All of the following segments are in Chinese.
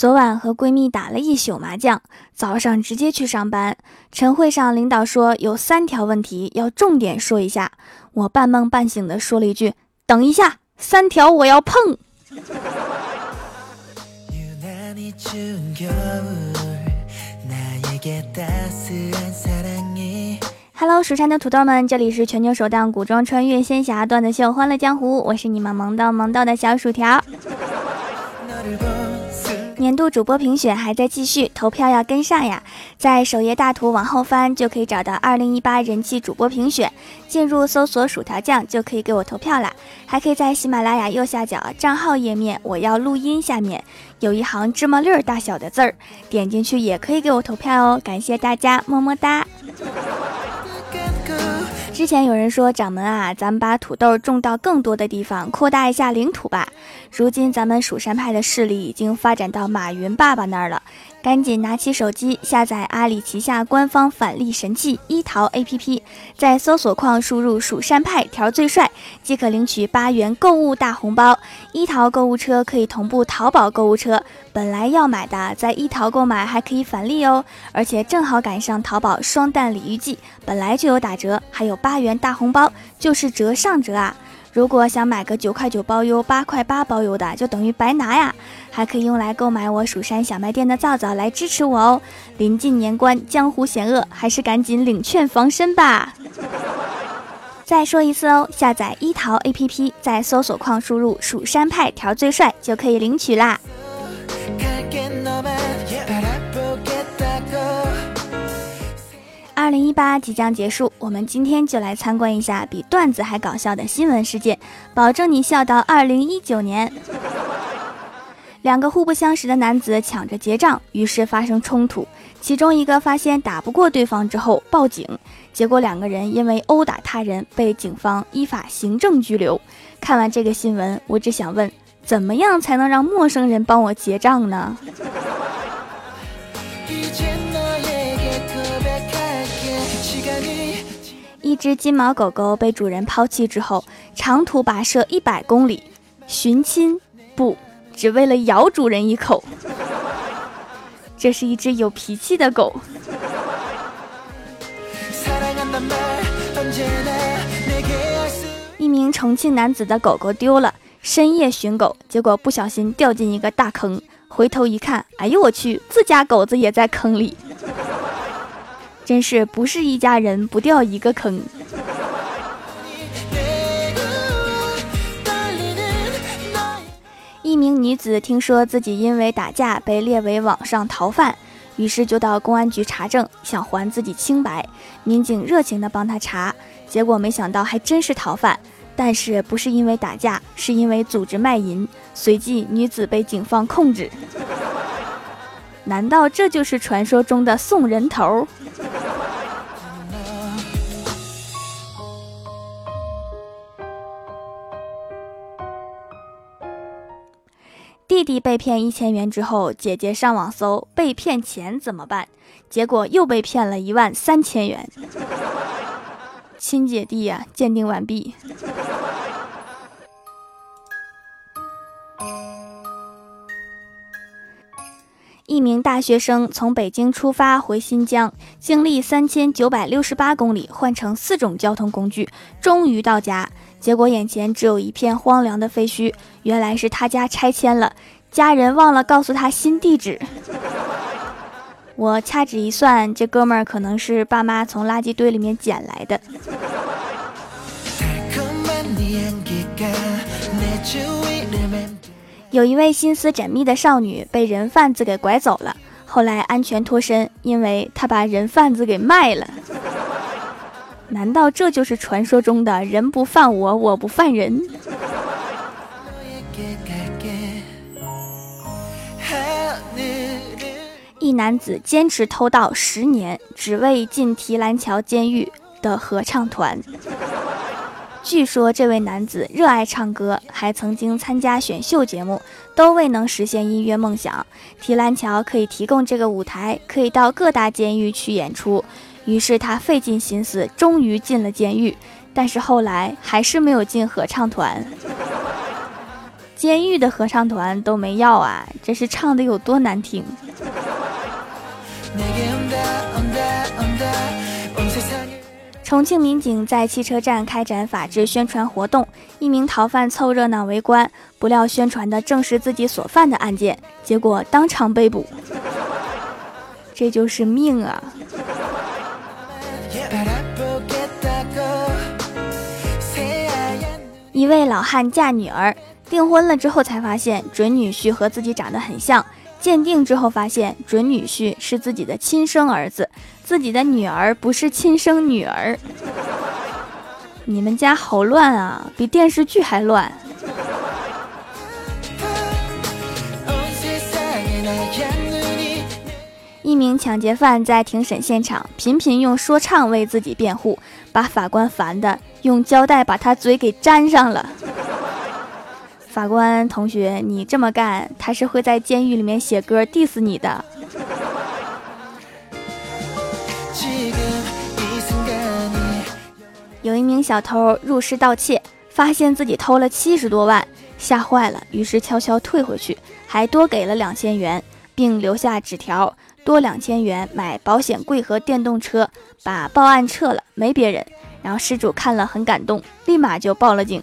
昨晚和闺蜜打了一宿麻将，早上直接去上班。晨会上，领导说有三条问题要重点说一下。我半梦半醒的说了一句：“等一下，三条我要碰。” Hello，蜀山的土豆们，这里是全球首档古装穿越仙侠段子秀《欢乐江湖》，我是你们萌到萌到的小薯条。年度主播评选还在继续，投票要跟上呀！在首页大图往后翻，就可以找到二零一八人气主播评选，进入搜索“薯条酱”就可以给我投票啦。还可以在喜马拉雅右下角账号页面“我要录音”下面有一行芝麻粒儿大小的字儿，点进去也可以给我投票哦。感谢大家，么么哒！之前有人说掌门啊，咱们把土豆种到更多的地方，扩大一下领土吧。如今咱们蜀山派的势力已经发展到马云爸爸那儿了。赶紧拿起手机下载阿里旗下官方返利神器一淘 APP，在搜索框输入“蜀山派条最帅”，即可领取八元购物大红包。一淘购物车可以同步淘宝购物车，本来要买的在一淘购买还可以返利哦，而且正好赶上淘宝双旦礼遇季，本来就有打折，还有八元大红包，就是折上折啊！如果想买个九块九包邮、八块八包邮的，就等于白拿呀！还可以用来购买我蜀山小卖店的皂皂来支持我哦。临近年关，江湖险恶，还是赶紧领券防身吧。再说一次哦，下载一淘 APP，在搜索框输入“蜀山派调最帅”就可以领取啦。二零一八即将结束，我们今天就来参观一下比段子还搞笑的新闻事件，保证你笑到二零一九年。两个互不相识的男子抢着结账，于是发生冲突。其中一个发现打不过对方之后报警，结果两个人因为殴打他人被警方依法行政拘留。看完这个新闻，我只想问：怎么样才能让陌生人帮我结账呢？一只金毛狗狗被主人抛弃之后，长途跋涉一百公里寻亲，不，只为了咬主人一口。这是一只有脾气的狗。一名重庆男子的狗狗丢了，深夜寻狗，结果不小心掉进一个大坑，回头一看，哎呦我去，自家狗子也在坑里。真是不是一家人不掉一个坑。名女子听说自己因为打架被列为网上逃犯，于是就到公安局查证，想还自己清白。民警热情地帮她查，结果没想到还真是逃犯，但是不是因为打架，是因为组织卖淫。随即女子被警方控制。难道这就是传说中的送人头？弟弟被骗一千元之后，姐姐上网搜被骗钱怎么办，结果又被骗了一万三千元。亲姐弟呀，鉴定完毕。一名大学生从北京出发回新疆，经历三千九百六十八公里，换乘四种交通工具，终于到家。结果眼前只有一片荒凉的废墟，原来是他家拆迁了，家人忘了告诉他新地址。我掐指一算，这哥们儿可能是爸妈从垃圾堆里面捡来的。有一位心思缜密的少女被人贩子给拐走了，后来安全脱身，因为她把人贩子给卖了。难道这就是传说中的人不犯我，我不犯人？一男子坚持偷盗十年，只为进提篮桥监狱的合唱团。据说这位男子热爱唱歌，还曾经参加选秀节目，都未能实现音乐梦想。提篮桥可以提供这个舞台，可以到各大监狱去演出。于是他费尽心思，终于进了监狱，但是后来还是没有进合唱团。监狱的合唱团都没要啊，这是唱的有多难听？重庆民警在汽车站开展法制宣传活动，一名逃犯凑热闹围观，不料宣传的正是自己所犯的案件，结果当场被捕。这就是命啊！一位老汉嫁女儿，订婚了之后才发现准女婿和自己长得很像，鉴定之后发现准女婿是自己的亲生儿子。自己的女儿不是亲生女儿，你们家好乱啊，比电视剧还乱。一名抢劫犯在庭审现场频频用说唱为自己辩护，把法官烦的用胶带把他嘴给粘上了。法官同学，你这么干，他是会在监狱里面写歌 diss 你的。有一名小偷入室盗窃，发现自己偷了七十多万，吓坏了，于是悄悄退回去，还多给了两千元，并留下纸条，多两千元买保险柜和电动车，把报案撤了，没别人。然后失主看了很感动，立马就报了警。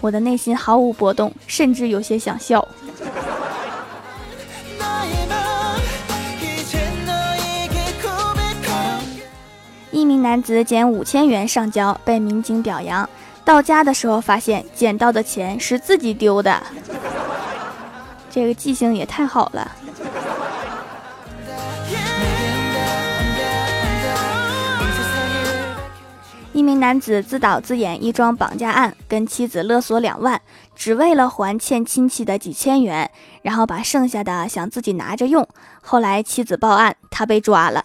我的内心毫无波动，甚至有些想笑。一名男子捡五千元上交，被民警表扬。到家的时候，发现捡到的钱是自己丢的。这个记性也太好了。一名男子自导自演一桩绑架案，跟妻子勒索两万，只为了还欠亲戚的几千元，然后把剩下的想自己拿着用。后来妻子报案，他被抓了。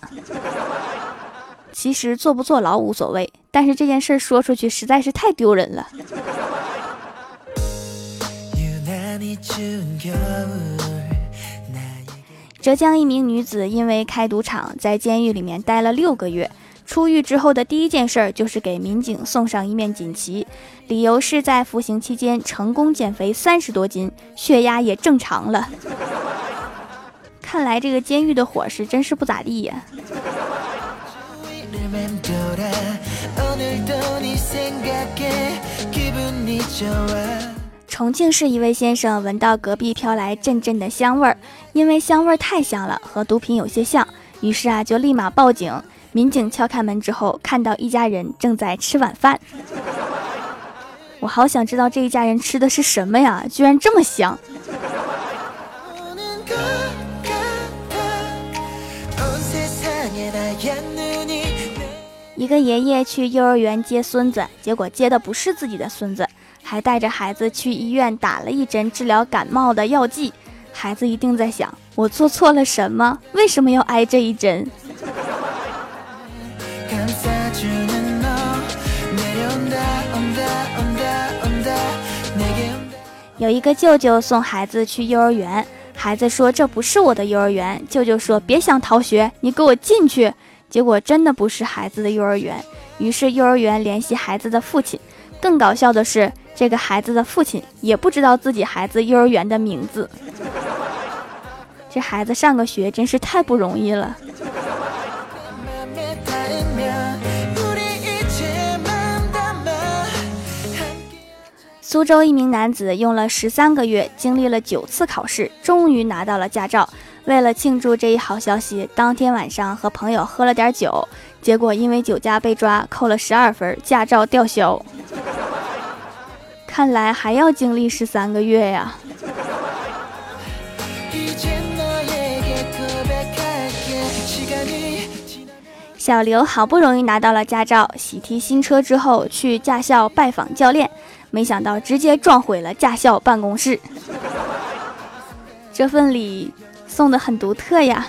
其实坐不坐牢无所谓，但是这件事说出去实在是太丢人了。浙江一名女子因为开赌场，在监狱里面待了六个月，出狱之后的第一件事就是给民警送上一面锦旗，理由是在服刑期间成功减肥三十多斤，血压也正常了。看来这个监狱的伙食真是不咋地呀。重庆市一位先生闻到隔壁飘来阵阵的香味儿，因为香味儿太香了，和毒品有些像，于是啊就立马报警。民警敲开门之后，看到一家人正在吃晚饭。我好想知道这一家人吃的是什么呀，居然这么香！一个爷爷去幼儿园接孙子，结果接的不是自己的孙子，还带着孩子去医院打了一针治疗感冒的药剂。孩子一定在想：我做错了什么？为什么要挨这一针？有一个舅舅送孩子去幼儿园，孩子说：“这不是我的幼儿园。”舅舅说：“别想逃学，你给我进去。”结果真的不是孩子的幼儿园，于是幼儿园联系孩子的父亲。更搞笑的是，这个孩子的父亲也不知道自己孩子幼儿园的名字。这孩子上个学真是太不容易了。苏州一名男子用了十三个月，经历了九次考试，终于拿到了驾照。为了庆祝这一好消息，当天晚上和朋友喝了点酒，结果因为酒驾被抓，扣了十二分，驾照吊销。看来还要经历十三个月呀。小刘好不容易拿到了驾照，喜提新车之后去驾校拜访教练，没想到直接撞毁了驾校办公室。这份礼。送的很独特呀！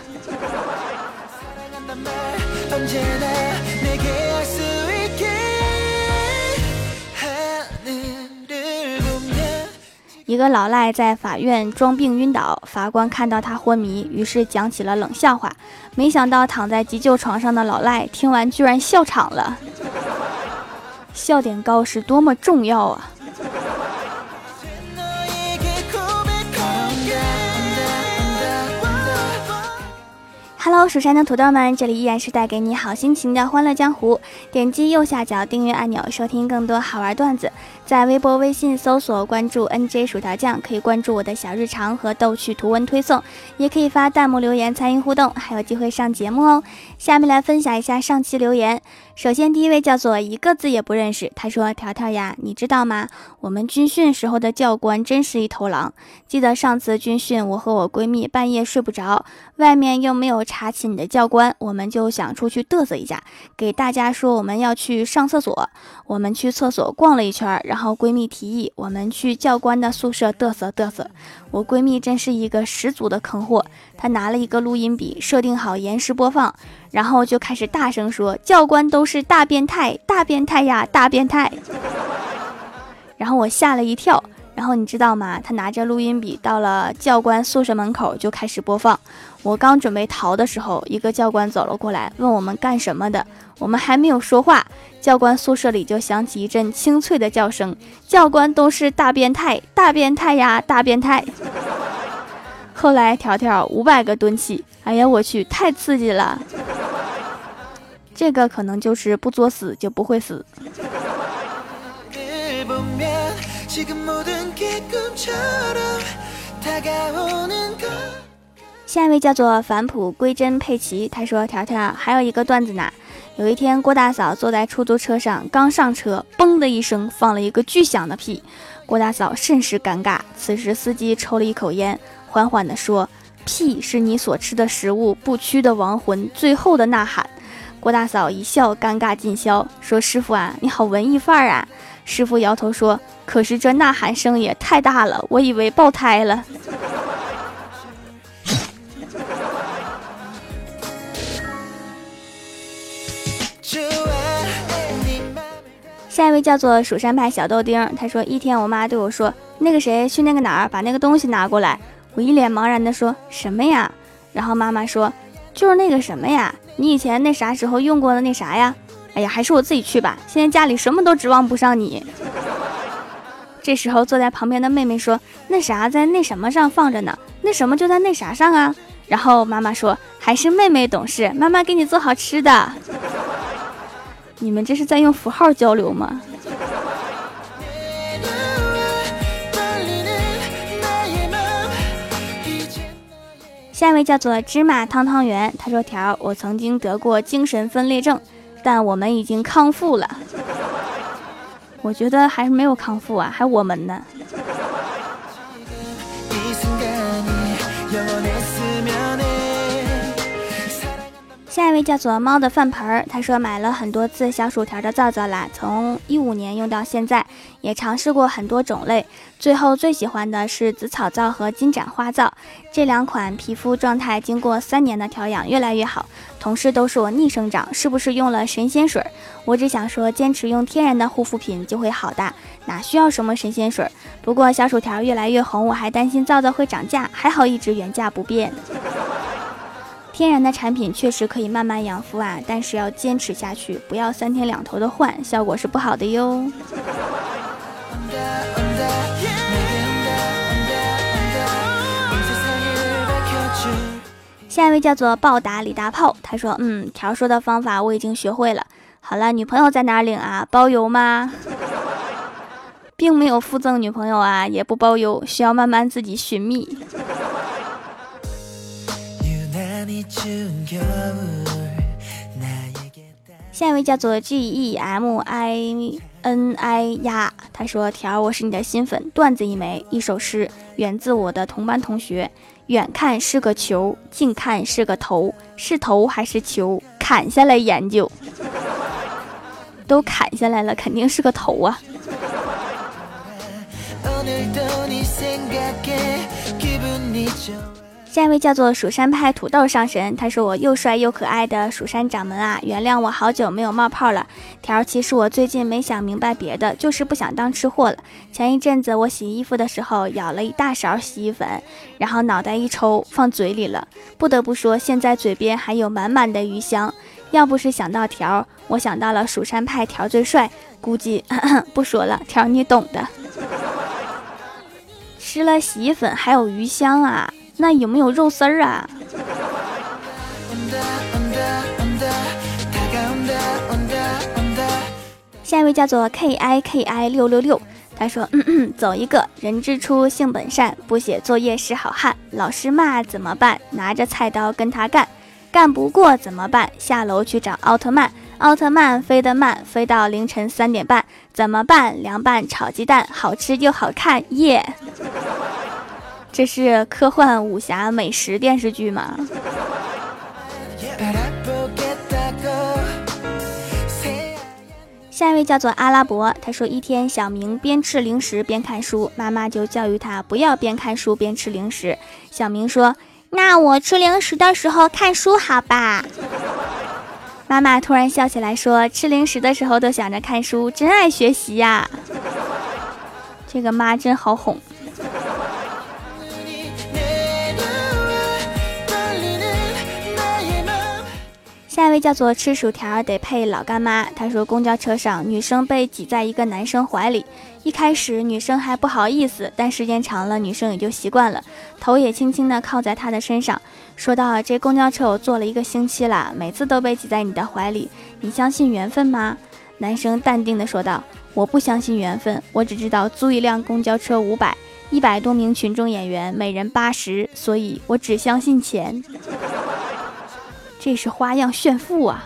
一个老赖在法院装病晕倒，法官看到他昏迷，于是讲起了冷笑话。没想到躺在急救床上的老赖听完居然笑场了。笑点高是多么重要啊！Hello，蜀山的土豆们，这里依然是带给你好心情的欢乐江湖。点击右下角订阅按钮，收听更多好玩段子。在微博、微信搜索关注 NJ 薯条酱，可以关注我的小日常和逗趣图文推送，也可以发弹幕留言参与互动，还有机会上节目哦。下面来分享一下上期留言。首先，第一位叫做一个字也不认识。他说：“条条呀，你知道吗？我们军训时候的教官真是一头狼。记得上次军训，我和我闺蜜半夜睡不着，外面又没有查寝的教官，我们就想出去嘚瑟一下，给大家说我们要去上厕所。我们去厕所逛了一圈，然后然后闺蜜提议我们去教官的宿舍嘚瑟嘚瑟。我闺蜜真是一个十足的坑货，她拿了一个录音笔，设定好延时播放。”然后就开始大声说：“教官都是大变态，大变态呀，大变态！” 然后我吓了一跳。然后你知道吗？他拿着录音笔到了教官宿舍门口，就开始播放。我刚准备逃的时候，一个教官走了过来，问我们干什么的。我们还没有说话，教官宿舍里就响起一阵清脆的叫声：“教官都是大变态，大变态呀，大变态！”后来条条五百个蹲起，哎呀，我去，太刺激了！这个可能就是不作死就不会死。下一位叫做返璞归真佩奇，他说：“条条还有一个段子呢。有一天，郭大嫂坐在出租车上，刚上车，嘣的一声放了一个巨响的屁，郭大嫂甚是尴尬。此时，司机抽了一口烟，缓缓地说：‘屁是你所吃的食物，不屈的亡魂，最后的呐喊。’”郭大嫂一笑，尴尬尽消，说：“师傅啊，你好文艺范儿啊！”师傅摇头说：“可是这呐喊声也太大了，我以为爆胎了。”下一位叫做蜀山派小豆丁，他说：“一天，我妈对我说，那个谁去那个哪儿把那个东西拿过来。”我一脸茫然的说：“什么呀？”然后妈妈说：“就是那个什么呀。”你以前那啥时候用过的那啥呀？哎呀，还是我自己去吧。现在家里什么都指望不上你。这时候坐在旁边的妹妹说：“那啥在那什么上放着呢？那什么就在那啥上啊。”然后妈妈说：“还是妹妹懂事，妈妈给你做好吃的。”你们这是在用符号交流吗？下一位叫做芝麻汤汤圆，他说：“条，我曾经得过精神分裂症，但我们已经康复了。我觉得还是没有康复啊，还我们呢。”下一位叫做猫的饭盆儿，他说买了很多次小薯条的皂皂啦，从一五年用到现在，也尝试过很多种类，最后最喜欢的是紫草皂和金盏花皂这两款，皮肤状态经过三年的调养越来越好。同事都说我逆生长，是不是用了神仙水？我只想说，坚持用天然的护肤品就会好的，哪需要什么神仙水？不过小薯条越来越红，我还担心皂皂会涨价，还好一直原价不变。天然的产品确实可以慢慢养肤啊，但是要坚持下去，不要三天两头的换，效果是不好的哟。下一位叫做暴打李大炮，他说：“嗯，条说的方法我已经学会了。好了，女朋友在哪领啊？包邮吗？并没有附赠女朋友啊，也不包邮，需要慢慢自己寻觅。”下一位叫做 G E M I N I 呀，他说：“条，我是你的新粉，段子一枚，一首诗，源自我的同班同学。远看是个球，近看是个头，是头还是球？砍下来研究。都砍下来了，肯定是个头啊。”下一位叫做蜀山派土豆上神，他说我又帅又可爱的蜀山掌门啊，原谅我好久没有冒泡了。条其实我最近没想明白别的，就是不想当吃货了。前一阵子我洗衣服的时候舀了一大勺洗衣粉，然后脑袋一抽放嘴里了，不得不说现在嘴边还有满满的余香。要不是想到条，我想到了蜀山派条最帅，估计不说了，条你懂的。吃了洗衣粉还有余香啊？那有没有肉丝儿啊？下一位叫做 kiki 六六六他说嗯嗯走一个人之初性本善不写作业是好汉老师骂怎么办？拿着菜刀跟他干。干不过怎么办？下楼去找奥特曼。奥特曼飞得慢飞到凌晨三点半怎么办？凉拌炒鸡蛋好吃又好看耶。这是科幻武侠美食电视剧吗？”下一位叫做阿拉伯，他说一天小明边吃零食边看书，妈妈就教育他不要边看书边吃零食。小明说：“那我吃零食的时候看书好吧？”妈妈突然笑起来说：“吃零食的时候都想着看书，真爱学习呀！”这个妈真好哄。下一位叫做吃薯条得配老干妈。他说，公交车上女生被挤在一个男生怀里，一开始女生还不好意思，但时间长了，女生也就习惯了，头也轻轻的靠在他的身上，说道：“这公交车我坐了一个星期了，每次都被挤在你的怀里，你相信缘分吗？”男生淡定的说道：“我不相信缘分，我只知道租一辆公交车五百，一百多名群众演员，每人八十，所以我只相信钱。”这是花样炫富啊！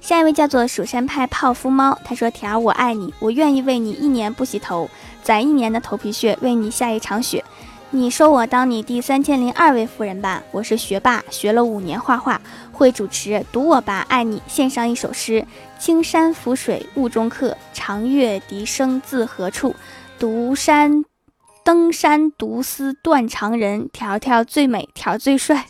下一位叫做蜀山派泡芙猫，他说：“条，我爱你，我愿意为你一年不洗头，攒一年的头皮屑，为你下一场雪。”你说我当你第三千零二位夫人吧，我是学霸，学了五年画画，会主持，读我吧，爱你。献上一首诗：青山浮水雾中客，长月笛声自何处？独山登山独思断肠人，条条最美，条最帅。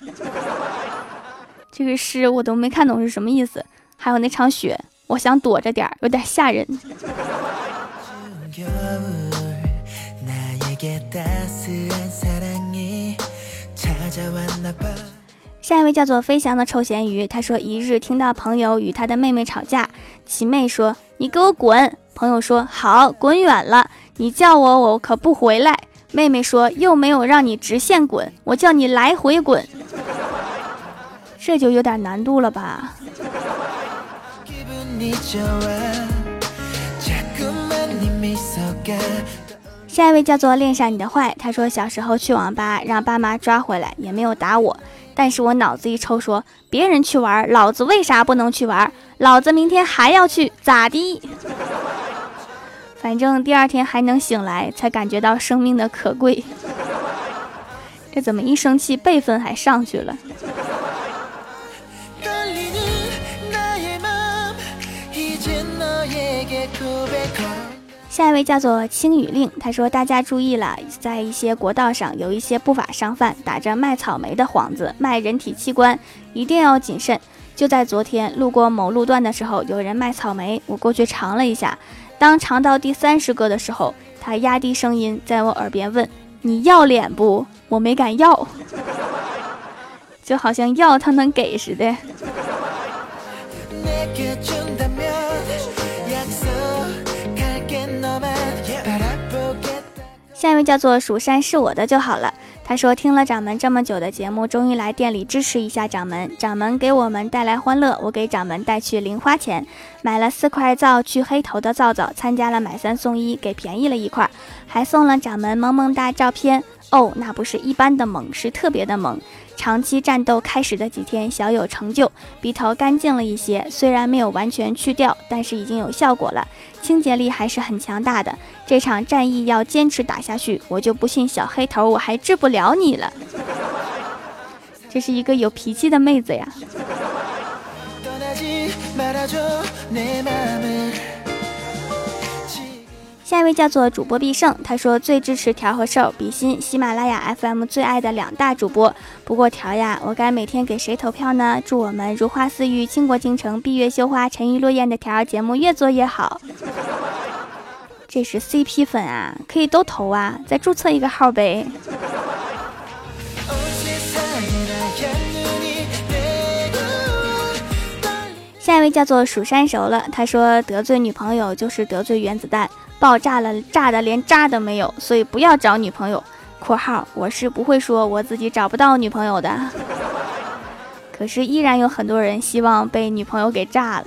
这个诗我都没看懂是什么意思。还有那场雪，我想躲着点儿，有点吓人。下一位叫做飞翔的臭咸鱼，他说一日听到朋友与他的妹妹吵架，其妹说：“你给我滚！”朋友说：“好，滚远了。你叫我，我可不回来。”妹妹说：“又没有让你直线滚，我叫你来回滚。”这就有点难度了吧？下一位叫做恋上你的坏，他说小时候去网吧让爸妈抓回来，也没有打我，但是我脑子一抽说别人去玩，老子为啥不能去玩？老子明天还要去，咋的？反正第二天还能醒来，才感觉到生命的可贵。这怎么一生气辈分还上去了？下一位叫做青雨令，他说：“大家注意了，在一些国道上有一些不法商贩打着卖草莓的幌子卖人体器官，一定要谨慎。”就在昨天路过某路段的时候，有人卖草莓，我过去尝了一下。当尝到第三十个的时候，他压低声音在我耳边问：“你要脸不？”我没敢要，就好像要他能给似的。下一位叫做蜀山是我的就好了。他说听了掌门这么久的节目，终于来店里支持一下掌门。掌门给我们带来欢乐，我给掌门带去零花钱，买了四块皂去黑头的皂皂，参加了买三送一，给便宜了一块，还送了掌门萌萌哒照片。哦，那不是一般的萌，是特别的萌。长期战斗开始的几天，小有成就，鼻头干净了一些，虽然没有完全去掉，但是已经有效果了，清洁力还是很强大的。这场战役要坚持打下去，我就不信小黑头我还治不了你了。这是一个有脾气的妹子呀。下一位叫做主播必胜，他说最支持条和瘦比心喜马拉雅 FM 最爱的两大主播。不过条呀，我该每天给谁投票呢？祝我们如花似玉、倾国倾城、闭月羞花、沉鱼落雁的条节目越做越好。这是 CP 粉啊，可以都投啊，再注册一个号呗。下一位叫做蜀山熟了，他说得罪女朋友就是得罪原子弹。爆炸了，炸的连渣都没有，所以不要找女朋友。（括号我是不会说我自己找不到女朋友的）。可是依然有很多人希望被女朋友给炸了。